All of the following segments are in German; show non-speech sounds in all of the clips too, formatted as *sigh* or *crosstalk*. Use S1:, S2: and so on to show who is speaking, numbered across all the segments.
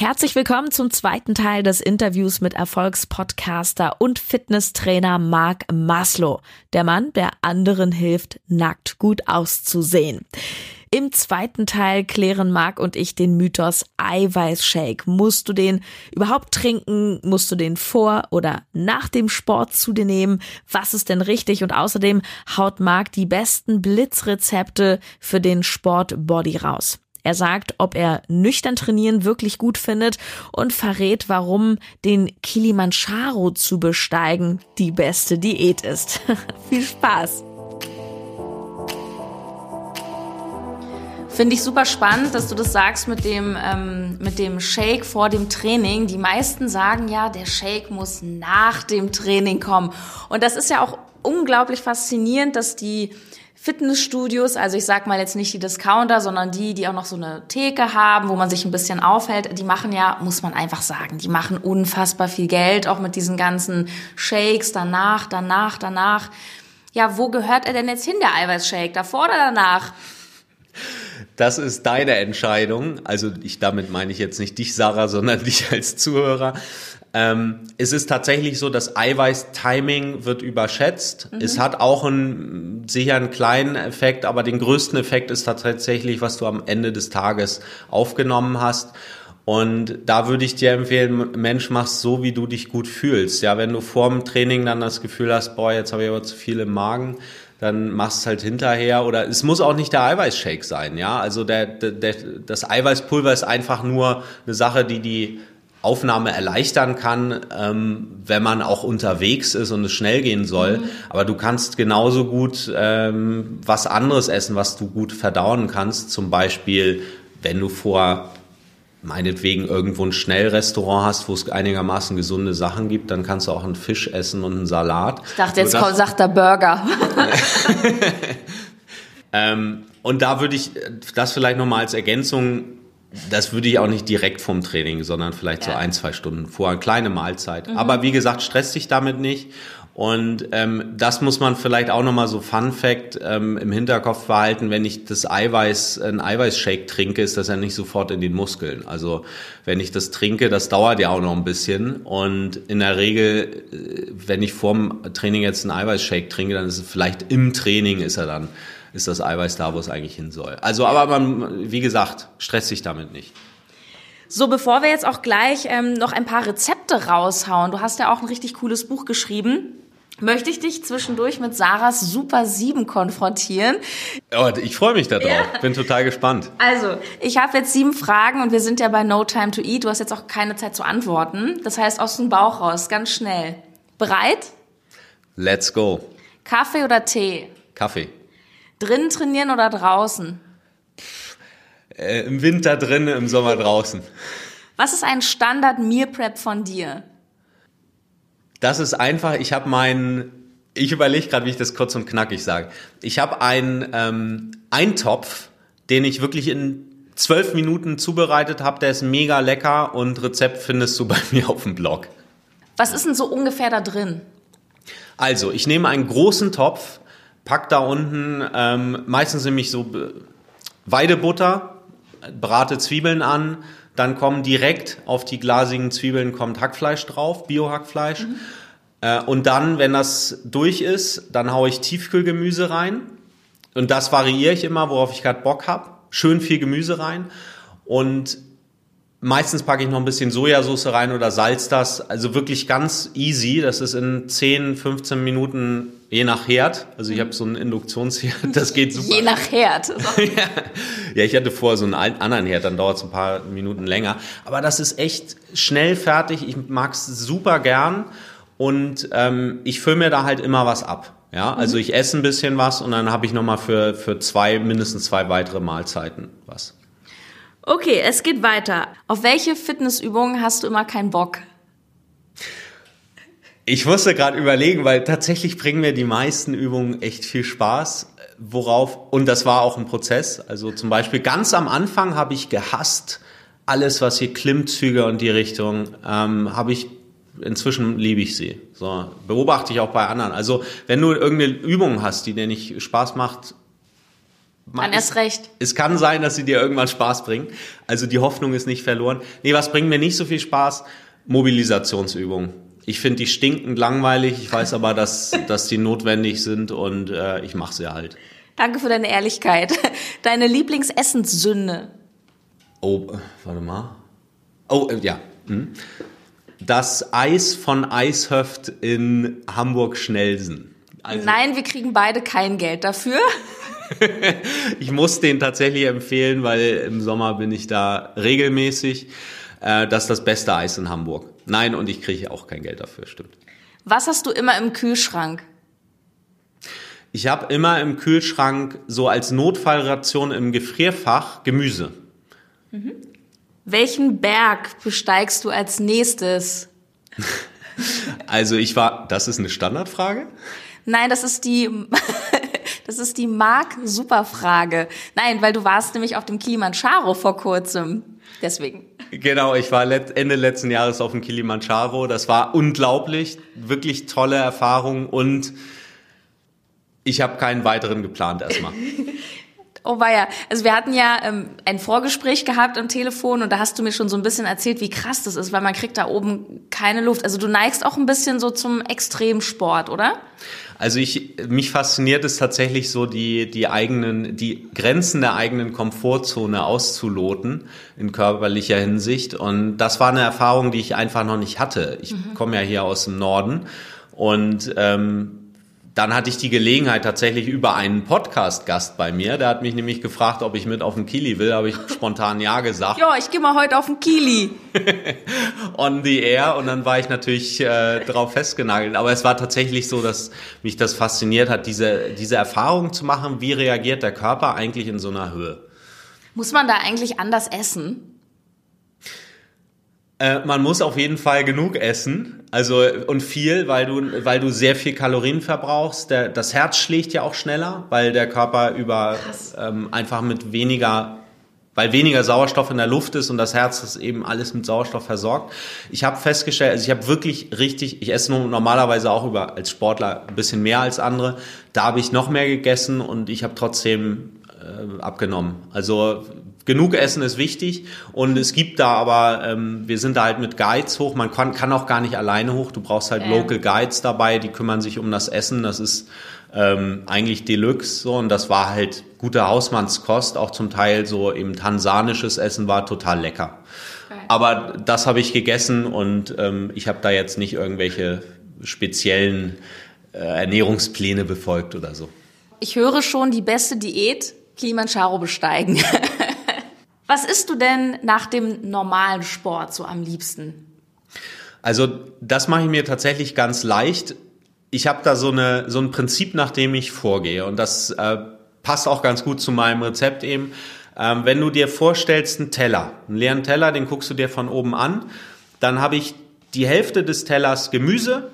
S1: Herzlich willkommen zum zweiten Teil des Interviews mit Erfolgspodcaster und Fitnesstrainer Marc Maslow, der Mann, der anderen hilft, nackt gut auszusehen. Im zweiten Teil klären Marc und ich den Mythos Eiweißshake. Musst du den überhaupt trinken? Musst du den vor oder nach dem Sport zu dir nehmen? Was ist denn richtig? Und außerdem haut Marc die besten Blitzrezepte für den Sport Body raus. Er sagt, ob er nüchtern trainieren wirklich gut findet und verrät, warum den Kilimanjaro zu besteigen die beste Diät ist. *laughs* Viel Spaß! Finde ich super spannend, dass du das sagst mit dem, ähm, mit dem Shake vor dem Training. Die meisten sagen ja, der Shake muss nach dem Training kommen. Und das ist ja auch unglaublich faszinierend, dass die Fitnessstudios, also ich sag mal jetzt nicht die Discounter, sondern die, die auch noch so eine Theke haben, wo man sich ein bisschen aufhält, die machen ja, muss man einfach sagen, die machen unfassbar viel Geld, auch mit diesen ganzen Shakes danach, danach, danach. Ja, wo gehört er denn jetzt hin, der Eiweißshake? Davor oder danach?
S2: Das ist deine Entscheidung. Also ich damit meine ich jetzt nicht dich, Sarah, sondern *laughs* dich als Zuhörer. Ähm, es ist tatsächlich so, das Eiweiß-Timing wird überschätzt. Mhm. Es hat auch einen, sicher einen kleinen Effekt, aber den größten Effekt ist tatsächlich, was du am Ende des Tages aufgenommen hast. Und da würde ich dir empfehlen, Mensch, mach's so, wie du dich gut fühlst. Ja, wenn du vor dem Training dann das Gefühl hast, boah, jetzt habe ich aber zu viel im Magen, dann machst halt hinterher oder es muss auch nicht der Eiweißshake sein, ja. Also der, der, das Eiweißpulver ist einfach nur eine Sache, die die Aufnahme erleichtern kann, ähm, wenn man auch unterwegs ist und es schnell gehen soll. Mhm. Aber du kannst genauso gut ähm, was anderes essen, was du gut verdauen kannst. Zum Beispiel, wenn du vor meinetwegen irgendwo ein Schnellrestaurant hast, wo es einigermaßen gesunde Sachen gibt, dann kannst du auch einen Fisch essen und einen Salat.
S1: Ich dachte, jetzt kommt, sagt der Burger. *laughs*
S2: ähm, und da würde ich das vielleicht nochmal als Ergänzung, das würde ich auch nicht direkt vom Training, sondern vielleicht ja. so ein, zwei Stunden vor, kleine Mahlzeit. Mhm. Aber wie gesagt, stress dich damit nicht und ähm, das muss man vielleicht auch nochmal so Fun Fact ähm, im Hinterkopf behalten, wenn ich das Eiweiß, ein Eiweißshake trinke, ist das ja nicht sofort in den Muskeln. Also wenn ich das trinke, das dauert ja auch noch ein bisschen. Und in der Regel, äh, wenn ich vorm Training jetzt einen Eiweißshake trinke, dann ist es vielleicht im Training ist er dann, ist das Eiweiß da, wo es eigentlich hin soll. Also aber man, wie gesagt, stresst sich damit nicht.
S1: So, bevor wir jetzt auch gleich ähm, noch ein paar Rezepte raushauen, du hast ja auch ein richtig cooles Buch geschrieben möchte ich dich zwischendurch mit Sarahs Super 7 konfrontieren.
S2: Oh, ich freue mich darauf. Ja. Bin total gespannt.
S1: Also, ich habe jetzt sieben Fragen und wir sind ja bei No Time to Eat. Du hast jetzt auch keine Zeit zu antworten. Das heißt, aus dem Bauch raus, ganz schnell. Bereit?
S2: Let's go.
S1: Kaffee oder Tee?
S2: Kaffee.
S1: Drinnen trainieren oder draußen?
S2: Äh, Im Winter drinnen, im Sommer draußen.
S1: Was ist ein Standard Meal Prep von dir?
S2: Das ist einfach, ich habe meinen, ich überlege gerade, wie ich das kurz und knackig sage. Ich habe einen ähm, Eintopf, den ich wirklich in zwölf Minuten zubereitet habe. Der ist mega lecker und Rezept findest du *laughs* bei mir auf dem Blog.
S1: Was ist denn so ungefähr da drin?
S2: Also, ich nehme einen großen Topf, pack da unten ähm, meistens nämlich so Weidebutter, brate Zwiebeln an, dann kommen direkt auf die glasigen Zwiebeln kommt Hackfleisch drauf, Bio-Hackfleisch. Mhm. Äh, und dann, wenn das durch ist, dann haue ich Tiefkühlgemüse rein. Und das variiere ich immer, worauf ich gerade Bock habe. Schön viel Gemüse rein. Und Meistens packe ich noch ein bisschen Sojasauce rein oder salz das. Also wirklich ganz easy. Das ist in 10, 15 Minuten je nach Herd. Also ich habe so einen Induktionsherd, *laughs* das geht super.
S1: Je nach Herd. *laughs*
S2: ja, ich hatte vorher so einen anderen Herd, dann dauert es ein paar Minuten länger. Aber das ist echt schnell fertig. Ich mag es super gern und ähm, ich fülle mir da halt immer was ab. Ja, also mhm. ich esse ein bisschen was und dann habe ich nochmal für, für zwei, mindestens zwei weitere Mahlzeiten was.
S1: Okay, es geht weiter. Auf welche Fitnessübungen hast du immer keinen Bock?
S2: Ich musste gerade überlegen, weil tatsächlich bringen mir die meisten Übungen echt viel Spaß. Worauf, und das war auch ein Prozess. Also zum Beispiel ganz am Anfang habe ich gehasst, alles, was hier Klimmzüge und die Richtung, ähm, habe ich, inzwischen liebe ich sie. So, beobachte ich auch bei anderen. Also wenn du irgendeine Übung hast, die dir nicht Spaß macht,
S1: Dann erst recht.
S2: Es kann sein, dass sie dir irgendwann Spaß bringen. Also die Hoffnung ist nicht verloren. Nee, was bringt mir nicht so viel Spaß? Mobilisationsübungen. Ich finde die stinkend langweilig. Ich weiß aber, dass, dass die notwendig sind und äh, ich mache sie halt.
S1: Danke für deine Ehrlichkeit. Deine Lieblingsessenssünde.
S2: Oh, äh, warte mal. Oh, äh, ja. Hm. Das Eis von Eishöft in Hamburg-Schnelsen.
S1: Also, Nein, wir kriegen beide kein Geld dafür. *laughs*
S2: ich muss den tatsächlich empfehlen, weil im Sommer bin ich da regelmäßig. Äh, das ist das beste Eis in Hamburg. Nein, und ich kriege auch kein Geld dafür, stimmt.
S1: Was hast du immer im Kühlschrank?
S2: Ich habe immer im Kühlschrank so als Notfallration im Gefrierfach Gemüse.
S1: Mhm. Welchen Berg besteigst du als nächstes? *laughs*
S2: Also ich war, das ist eine Standardfrage?
S1: Nein, das ist die, *laughs* das ist die Mark-Superfrage. Nein, weil du warst nämlich auf dem Kilimanjaro vor kurzem. Deswegen.
S2: Genau, ich war Ende letzten Jahres auf dem Kilimanjaro. Das war unglaublich, wirklich tolle Erfahrung und ich habe keinen weiteren geplant erstmal. *laughs*
S1: Oh weia. Also wir hatten ja ähm, ein Vorgespräch gehabt am Telefon und da hast du mir schon so ein bisschen erzählt, wie krass das ist, weil man kriegt da oben keine Luft. Also du neigst auch ein bisschen so zum Extremsport, oder?
S2: Also ich, mich fasziniert es tatsächlich so, die, die eigenen, die Grenzen der eigenen Komfortzone auszuloten in körperlicher Hinsicht. Und das war eine Erfahrung, die ich einfach noch nicht hatte. Ich mhm. komme ja hier aus dem Norden und ähm, dann hatte ich die Gelegenheit tatsächlich über einen Podcast-Gast bei mir. Der hat mich nämlich gefragt, ob ich mit auf den Kili will. Habe ich *laughs* spontan ja gesagt.
S1: Ja, ich gehe mal heute auf den Kili. *laughs*
S2: On the air. Und dann war ich natürlich äh, drauf festgenagelt. Aber es war tatsächlich so, dass mich das fasziniert hat, diese, diese Erfahrung zu machen. Wie reagiert der Körper eigentlich in so einer Höhe?
S1: Muss man da eigentlich anders essen?
S2: Äh, man muss auf jeden Fall genug essen, also und viel, weil du, weil du sehr viel Kalorien verbrauchst. Der, das Herz schlägt ja auch schneller, weil der Körper über ähm, einfach mit weniger weil weniger Sauerstoff in der Luft ist und das Herz ist eben alles mit Sauerstoff versorgt. Ich habe festgestellt, also ich habe wirklich richtig, ich esse normalerweise auch über als Sportler ein bisschen mehr als andere. Da habe ich noch mehr gegessen und ich habe trotzdem äh, abgenommen. Also genug Essen ist wichtig und es gibt da aber, ähm, wir sind da halt mit Guides hoch, man kann, kann auch gar nicht alleine hoch, du brauchst halt ja. Local Guides dabei, die kümmern sich um das Essen, das ist ähm, eigentlich Deluxe so und das war halt gute Hausmannskost, auch zum Teil so eben tansanisches Essen war total lecker. Okay. Aber das habe ich gegessen und ähm, ich habe da jetzt nicht irgendwelche speziellen äh, Ernährungspläne befolgt oder so.
S1: Ich höre schon die beste Diät, Kilimanjaro besteigen. *laughs* Was isst du denn nach dem normalen Sport so am liebsten?
S2: Also das mache ich mir tatsächlich ganz leicht. Ich habe da so, eine, so ein Prinzip, nach dem ich vorgehe. Und das äh, passt auch ganz gut zu meinem Rezept eben. Ähm, wenn du dir vorstellst, einen Teller, einen leeren Teller, den guckst du dir von oben an, dann habe ich die Hälfte des Tellers Gemüse,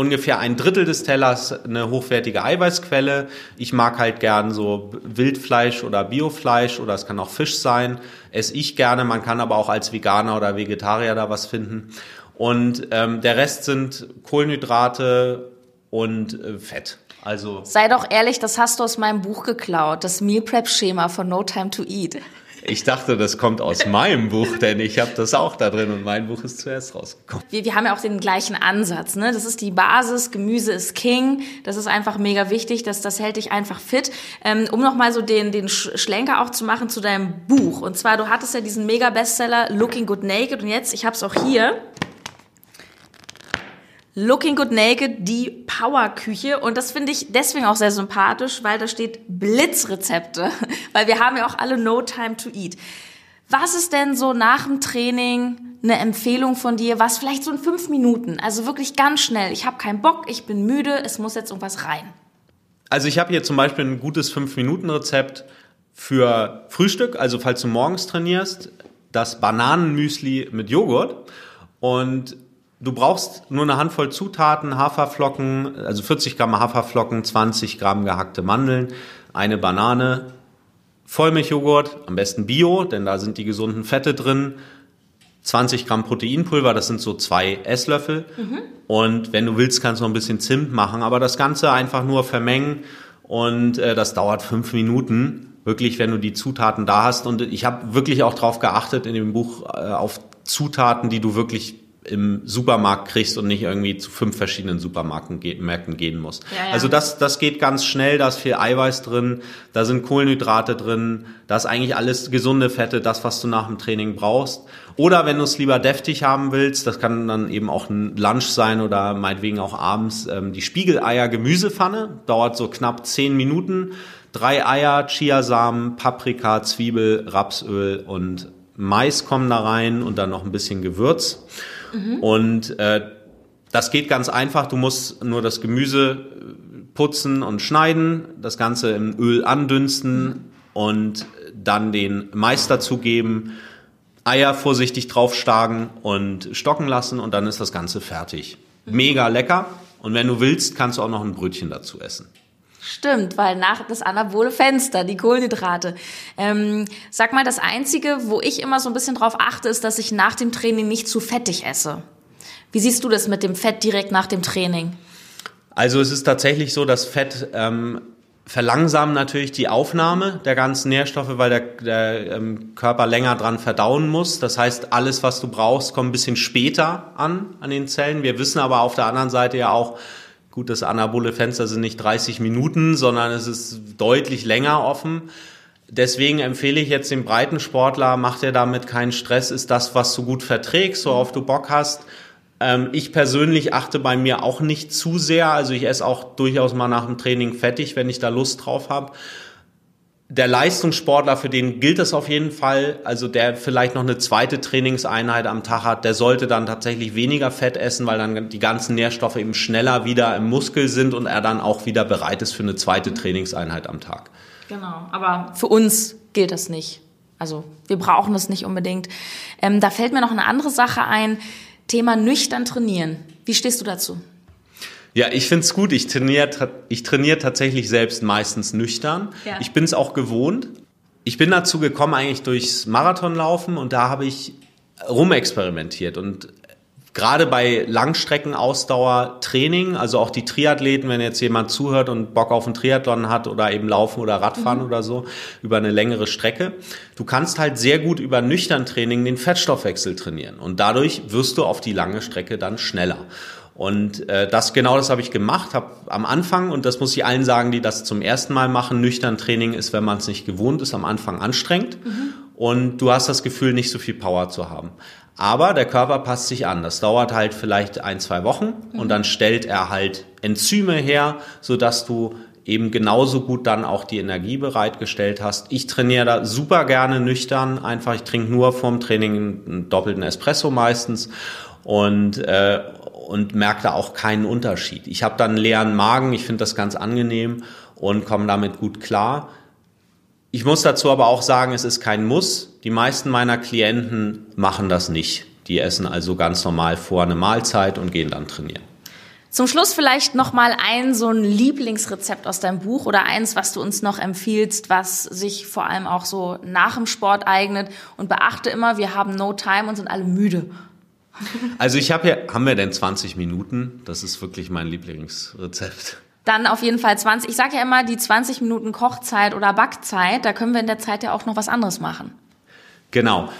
S2: ungefähr ein Drittel des Tellers eine hochwertige Eiweißquelle. Ich mag halt gern so Wildfleisch oder Biofleisch oder es kann auch Fisch sein. Esse ich gerne. Man kann aber auch als Veganer oder Vegetarier da was finden. Und ähm, der Rest sind Kohlenhydrate und äh, Fett. Also
S1: sei doch ehrlich, das hast du aus meinem Buch geklaut, das Meal Prep Schema von No Time to Eat.
S2: Ich dachte, das kommt aus *laughs* meinem Buch, denn ich habe das auch da drin und mein Buch ist zuerst rausgekommen.
S1: Wir, wir haben ja auch den gleichen Ansatz. Ne? Das ist die Basis, Gemüse ist King. Das ist einfach mega wichtig, dass das hält dich einfach fit. Ähm, um nochmal so den, den Schlenker auch zu machen zu deinem Buch. Und zwar, du hattest ja diesen Mega-Bestseller Looking Good Naked und jetzt, ich habe es auch hier, Looking Good Naked, die Powerküche. Und das finde ich deswegen auch sehr sympathisch, weil da steht Blitzrezepte. *laughs* Weil wir haben ja auch alle No Time to Eat. Was ist denn so nach dem Training eine Empfehlung von dir? Was vielleicht so in fünf Minuten? Also wirklich ganz schnell. Ich habe keinen Bock, ich bin müde, es muss jetzt irgendwas rein.
S2: Also ich habe hier zum Beispiel ein gutes fünf Minuten Rezept für Frühstück. Also falls du morgens trainierst, das Bananenmüsli mit Joghurt. Und Du brauchst nur eine Handvoll Zutaten, Haferflocken, also 40 Gramm Haferflocken, 20 Gramm gehackte Mandeln, eine Banane, Vollmilchjoghurt, am besten Bio, denn da sind die gesunden Fette drin, 20 Gramm Proteinpulver, das sind so zwei Esslöffel. Mhm. Und wenn du willst, kannst du noch ein bisschen Zimt machen, aber das Ganze einfach nur vermengen und äh, das dauert fünf Minuten. Wirklich, wenn du die Zutaten da hast. Und ich habe wirklich auch darauf geachtet in dem Buch äh, auf Zutaten, die du wirklich im Supermarkt kriegst und nicht irgendwie zu fünf verschiedenen Supermärkten Märkten gehen musst. Ja, ja. Also das, das geht ganz schnell, da ist viel Eiweiß drin, da sind Kohlenhydrate drin, da ist eigentlich alles gesunde Fette, das, was du nach dem Training brauchst. Oder wenn du es lieber deftig haben willst, das kann dann eben auch ein Lunch sein oder meinetwegen auch abends, ähm, die Spiegeleier Gemüsepfanne, dauert so knapp zehn Minuten. Drei Eier, Chiasamen, Paprika, Zwiebel, Rapsöl und Mais kommen da rein und dann noch ein bisschen Gewürz. Mhm. Und äh, das geht ganz einfach. Du musst nur das Gemüse äh, putzen und schneiden, das Ganze im Öl andünsten mhm. und dann den Mais dazugeben, Eier vorsichtig draufschlagen und stocken lassen und dann ist das Ganze fertig. Mhm. Mega lecker. Und wenn du willst, kannst du auch noch ein Brötchen dazu essen.
S1: Stimmt, weil nach das anabole Fenster, die Kohlenhydrate. Ähm, sag mal, das Einzige, wo ich immer so ein bisschen drauf achte, ist, dass ich nach dem Training nicht zu fettig esse. Wie siehst du das mit dem Fett direkt nach dem Training?
S2: Also es ist tatsächlich so, dass Fett ähm, verlangsamt natürlich die Aufnahme der ganzen Nährstoffe, weil der, der ähm, Körper länger dran verdauen muss. Das heißt, alles, was du brauchst, kommt ein bisschen später an, an den Zellen. Wir wissen aber auf der anderen Seite ja auch, Gut, das anabole Fenster sind nicht 30 Minuten, sondern es ist deutlich länger offen. Deswegen empfehle ich jetzt dem Breitensportler, mach dir damit keinen Stress, ist das, was du gut verträgst, worauf du Bock hast. Ähm, ich persönlich achte bei mir auch nicht zu sehr, also ich esse auch durchaus mal nach dem Training fettig, wenn ich da Lust drauf habe der Leistungssportler, für den gilt das auf jeden Fall, also der vielleicht noch eine zweite Trainingseinheit am Tag hat, der sollte dann tatsächlich weniger Fett essen, weil dann die ganzen Nährstoffe eben schneller wieder im Muskel sind und er dann auch wieder bereit ist für eine zweite Trainingseinheit am Tag.
S1: Genau, aber für uns gilt das nicht. Also wir brauchen das nicht unbedingt. Ähm, da fällt mir noch eine andere Sache ein, Thema nüchtern trainieren. Wie stehst du dazu?
S2: Ja, ich find's gut. Ich trainiere ich trainier tatsächlich selbst meistens nüchtern. Ja. Ich bin's auch gewohnt. Ich bin dazu gekommen eigentlich durchs Marathonlaufen und da habe ich rumexperimentiert und gerade bei Langstreckenausdauertraining, also auch die Triathleten, wenn jetzt jemand zuhört und Bock auf einen Triathlon hat oder eben Laufen oder Radfahren mhm. oder so über eine längere Strecke, du kannst halt sehr gut über nüchtern Training den Fettstoffwechsel trainieren und dadurch wirst du auf die lange Strecke dann schneller. Und äh, das genau das habe ich gemacht, habe am Anfang und das muss ich allen sagen, die das zum ersten Mal machen, nüchtern Training ist, wenn man es nicht gewohnt ist, am Anfang anstrengend mhm. und du hast das Gefühl, nicht so viel Power zu haben. Aber der Körper passt sich an. Das dauert halt vielleicht ein, zwei Wochen mhm. und dann stellt er halt Enzyme her, so dass du eben genauso gut dann auch die Energie bereitgestellt hast. Ich trainiere da super gerne nüchtern, einfach ich trinke nur vorm Training einen doppelten Espresso meistens und äh, und merke da auch keinen Unterschied. Ich habe dann einen leeren Magen, ich finde das ganz angenehm und komme damit gut klar. Ich muss dazu aber auch sagen, es ist kein Muss. Die meisten meiner Klienten machen das nicht. Die essen also ganz normal vor eine Mahlzeit und gehen dann trainieren.
S1: Zum Schluss vielleicht noch mal ein so ein Lieblingsrezept aus deinem Buch oder eins, was du uns noch empfiehlst, was sich vor allem auch so nach dem Sport eignet. Und beachte immer, wir haben no time und sind alle müde.
S2: Also ich habe ja, haben wir denn 20 Minuten? Das ist wirklich mein Lieblingsrezept.
S1: Dann auf jeden Fall 20. Ich sage ja immer, die 20 Minuten Kochzeit oder Backzeit, da können wir in der Zeit ja auch noch was anderes machen.
S2: Genau.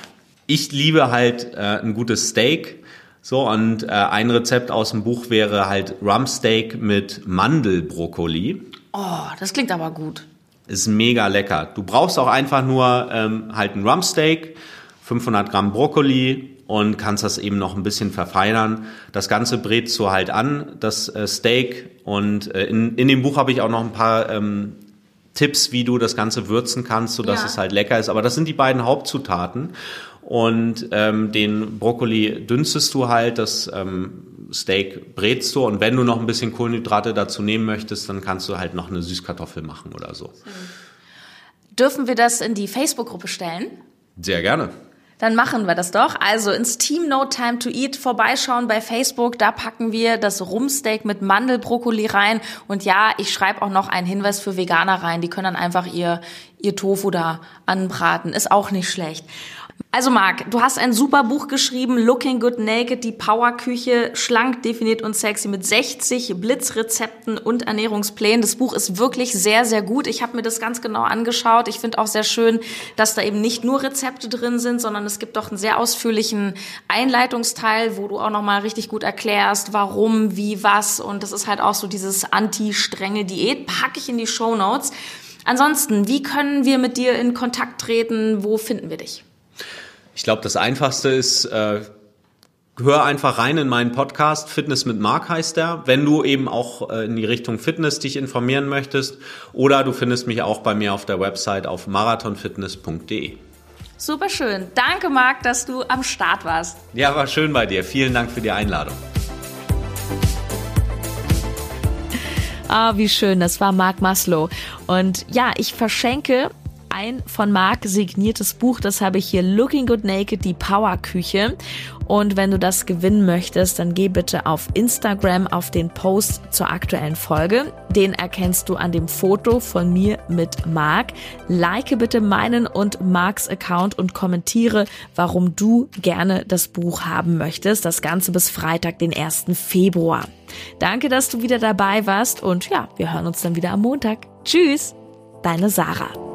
S2: Ich liebe halt äh, ein gutes Steak. So, und äh, ein Rezept aus dem Buch wäre halt Rumpsteak mit Mandelbrokkoli.
S1: Oh, das klingt aber gut.
S2: Ist mega lecker. Du brauchst auch einfach nur ähm, halt ein Rumpsteak, 500 Gramm Brokkoli, und kannst das eben noch ein bisschen verfeinern. Das Ganze brätst du halt an, das äh, Steak. Und äh, in, in dem Buch habe ich auch noch ein paar ähm, Tipps, wie du das Ganze würzen kannst, sodass ja. es halt lecker ist. Aber das sind die beiden Hauptzutaten. Und ähm, den Brokkoli dünstest du halt, das ähm, Steak brätst du. Und wenn du noch ein bisschen Kohlenhydrate dazu nehmen möchtest, dann kannst du halt noch eine Süßkartoffel machen oder so.
S1: Dürfen wir das in die Facebook-Gruppe stellen?
S2: Sehr gerne.
S1: Dann machen wir das doch. Also ins Team No Time to Eat vorbeischauen bei Facebook. Da packen wir das Rumsteak mit Mandelbrokkoli rein. Und ja, ich schreibe auch noch einen Hinweis für Veganer rein. Die können dann einfach ihr, ihr Tofu da anbraten. Ist auch nicht schlecht. Also Marc, du hast ein super Buch geschrieben, Looking Good Naked, die Powerküche, schlank, definiert und sexy mit 60 Blitzrezepten und Ernährungsplänen. Das Buch ist wirklich sehr, sehr gut. Ich habe mir das ganz genau angeschaut. Ich finde auch sehr schön, dass da eben nicht nur Rezepte drin sind, sondern es gibt doch einen sehr ausführlichen Einleitungsteil, wo du auch nochmal richtig gut erklärst, warum, wie, was. Und das ist halt auch so dieses anti-strenge Diät. Packe ich in die Show Notes. Ansonsten, wie können wir mit dir in Kontakt treten? Wo finden wir dich?
S2: Ich glaube, das Einfachste ist, äh, hör einfach rein in meinen Podcast. Fitness mit Mark heißt der. Wenn du eben auch äh, in die Richtung Fitness dich informieren möchtest. Oder du findest mich auch bei mir auf der Website auf marathonfitness.de.
S1: Super schön. Danke, Marc, dass du am Start warst.
S2: Ja, war schön bei dir. Vielen Dank für die Einladung.
S1: Ah, wie schön. Das war Marc Maslow. Und ja, ich verschenke ein von Marc signiertes Buch. Das habe ich hier Looking Good Naked, die Powerküche. Und wenn du das gewinnen möchtest, dann geh bitte auf Instagram auf den Post zur aktuellen Folge. Den erkennst du an dem Foto von mir mit Marc. Like bitte meinen und Marcs Account und kommentiere, warum du gerne das Buch haben möchtest. Das Ganze bis Freitag, den 1. Februar. Danke, dass du wieder dabei warst und ja, wir hören uns dann wieder am Montag. Tschüss, deine Sarah.